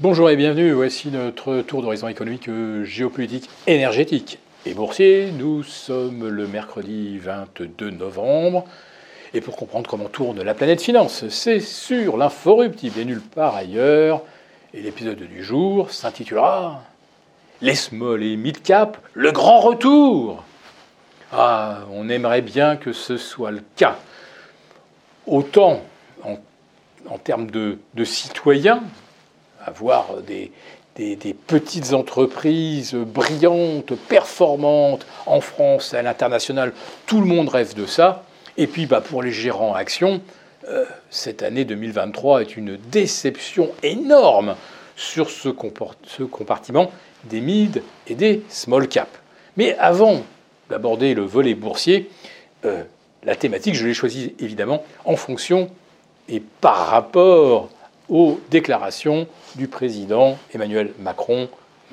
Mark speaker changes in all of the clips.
Speaker 1: Bonjour et bienvenue, voici notre tour d'horizon économique, géopolitique, énergétique et boursier. Nous sommes le mercredi 22 novembre. Et pour comprendre comment tourne la planète finance, c'est sur l'inforruptible et nulle part ailleurs. Et l'épisode du jour s'intitulera Les small et mid cap, le grand retour. Ah, on aimerait bien que ce soit le cas. Autant en, termes de citoyens, avoir des, petites entreprises brillantes, performantes en France, à l'international. Tout le monde rêve de ça. Et puis bah, pour les gérants actions, euh, cette année 2023 est une déception énorme sur ce, compartiment des mid et des small cap. Mais avant d'aborder le volet boursier, euh, la thématique, je l'ai choisie évidemment en fonction et par rapport aux déclarations du président Emmanuel Macron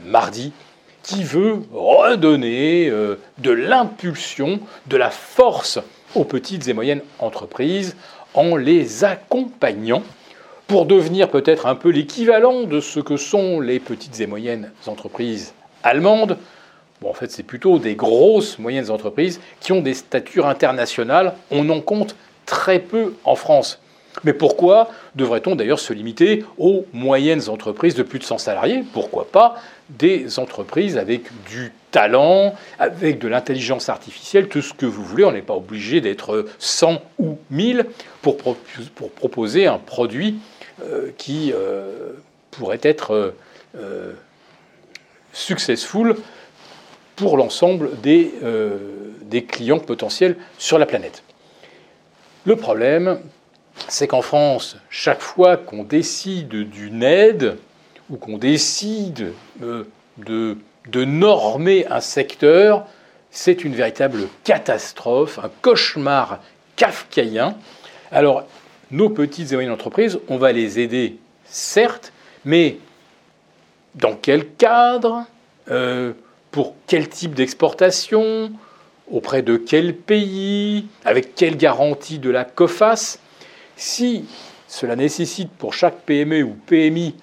Speaker 1: mardi, qui veut redonner euh, de l'impulsion, de la force aux petites et moyennes entreprises en les accompagnant pour devenir peut-être un peu l'équivalent de ce que sont les petites et moyennes entreprises allemandes. Bon, en fait, c'est plutôt des grosses moyennes entreprises qui ont des statures internationales. On en compte très peu en France. Mais pourquoi devrait-on d'ailleurs se limiter aux moyennes entreprises de plus de 100 salariés? Pourquoi pas des entreprises avec du talent, avec de l'intelligence artificielle, tout ce que vous voulez. On n'est pas obligé d'être 100 ou 1000 pour, proposer un produit euh, qui euh, pourrait être euh, successful pour l'ensemble des clients potentiels sur la planète. Le problème, c'est qu'en France, chaque fois qu'on décide d'une aide ou qu'on décide euh, de, normer un secteur, c'est une véritable catastrophe, un cauchemar kafkaïen. Alors, nos petites et moyennes entreprises, on va les aider, certes, mais dans quel cadre euh, Pour quel type d'exportation Auprès de quel pays Avec quelle garantie de la COFAS? Si cela nécessite pour chaque PME ou PMI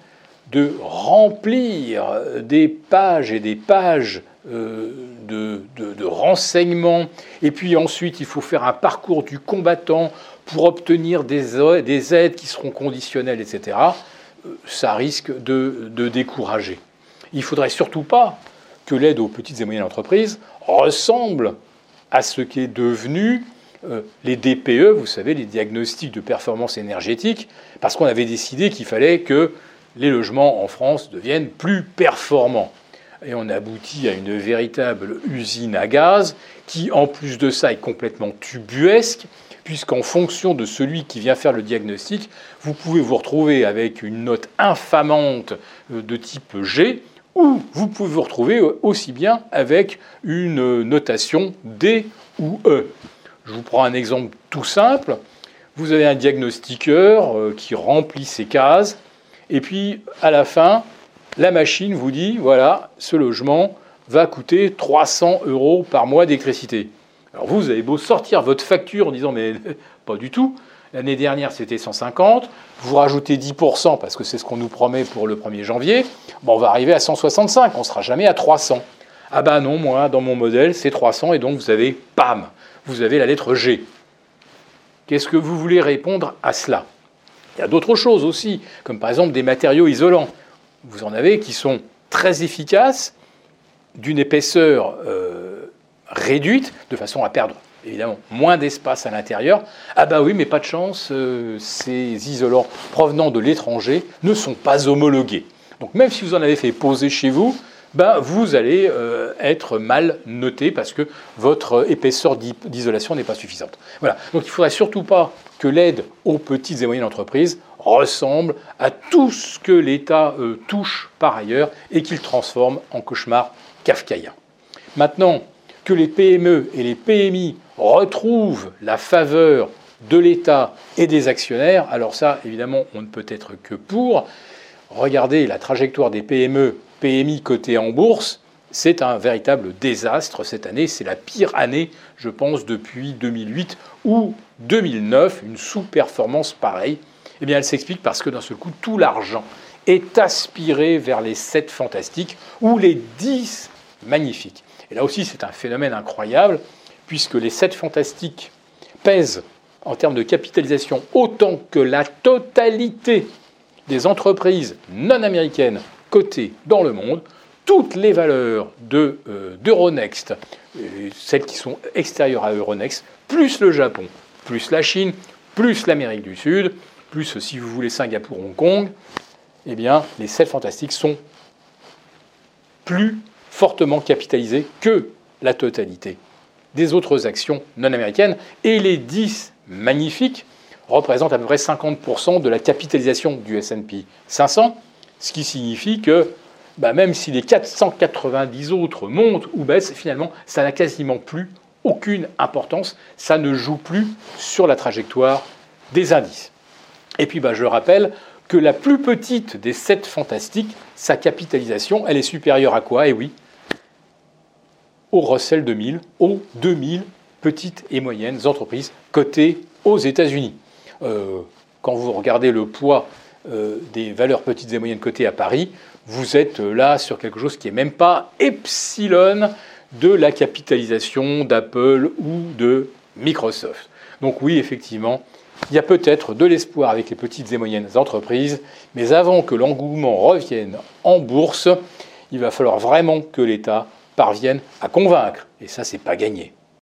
Speaker 1: de remplir des pages et des pages euh, de, renseignements, et puis ensuite il faut faire un parcours du combattant pour obtenir des, des aides qui seront conditionnelles, etc., euh, ça risque de, décourager. Il ne faudrait surtout pas que l'aide aux petites et moyennes entreprises ressemble à ce qui est devenu les DPE, vous savez, les diagnostics de performance énergétique, parce qu'on avait décidé qu'il fallait que les logements en France deviennent plus performants. Et on aboutit à une véritable usine à gaz qui, en plus de ça, est complètement tubuesque, puisqu'en fonction de celui qui vient faire le diagnostic, vous pouvez vous retrouver avec une note infamante euh, de type G, ou vous pouvez vous retrouver aussi bien avec une notation D ou E. Je vous prends un exemple tout simple. Vous avez un diagnostiqueur euh, qui remplit ses cases, et puis à la fin, la machine vous dit, voilà, ce logement va coûter 300 euros par mois d'électricité. Alors vous, vous avez beau sortir votre facture en disant, mais pas du tout, l'année dernière c'était 150, vous rajoutez 10% parce que c'est ce qu'on nous promet pour le 1er janvier, bon, on va arriver à 165, on ne sera jamais à 300. Ah ben non, moi, dans mon modèle, c'est 300, et donc vous avez, PAM, vous avez la lettre G. Qu'est-ce que vous voulez répondre à cela? Il y a d'autres choses aussi, comme par exemple des matériaux isolants. Vous en avez qui sont très efficaces, d'une épaisseur euh, réduite, de façon à perdre évidemment moins d'espace à l'intérieur. Ah bah oui, mais pas de chance, euh, ces isolants provenant de l'étranger ne sont pas homologués. Donc même si vous en avez fait poser chez vous, ben, vous allez euh, être mal noté parce que votre épaisseur d'isolation n'est pas suffisante. Donc il ne faudrait surtout pas que l'aide aux petites et moyennes entreprises ressemble à tout ce que l'État euh, touche par ailleurs et qu'il transforme en cauchemar kafkaïen. Maintenant que les PME et les PMI retrouvent la faveur de l'État et des actionnaires, alors ça, évidemment, on ne peut être que pour. Regardez la trajectoire des PME PMI coté en bourse, c'est un véritable désastre cette année. C'est la pire année, je pense, depuis 2008 ou 2009, une sous-performance pareille. Eh bien, elle s'explique parce que d'un seul coup, tout l'argent est aspiré vers les 7 fantastiques ou les 10 magnifiques. Et là aussi, c'est un phénomène incroyable, puisque les 7 fantastiques pèsent en termes de capitalisation autant que la totalité des entreprises non américaines cotées dans le monde, toutes les valeurs euh, d'Euronext, celles qui sont extérieures à Euronext, plus le Japon, plus la Chine, plus l'Amérique du Sud, plus, si vous voulez, Singapour, Hong Kong, eh bien, les 7 fantastiques sont plus fortement capitalisés que la totalité des autres actions non américaines. Et les 10 magnifiques représentent à peu près 50% de la capitalisation du SP 500, ce qui signifie que bah, même si les 490 autres montent ou baissent, finalement, ça n'a quasiment plus aucune importance. Ça ne joue plus sur la trajectoire des indices. Et puis, bah, je rappelle que la plus petite des sept fantastiques, sa capitalisation, elle est supérieure à quoi? Eh oui, au Russell 2000, aux 2000 petites et moyennes entreprises cotées aux États-Unis. Euh, quand vous regardez le poids des valeurs petites et moyennes cotées à Paris, vous êtes là sur quelque chose qui n'est même pas epsilon de la capitalisation d'Apple ou de Microsoft. Donc oui, effectivement, il y a peut-être de l'espoir avec les petites et moyennes entreprises, mais avant que l'engouement revienne en bourse, il va falloir vraiment que l'État parvienne à convaincre. Et ça, c'est pas gagné.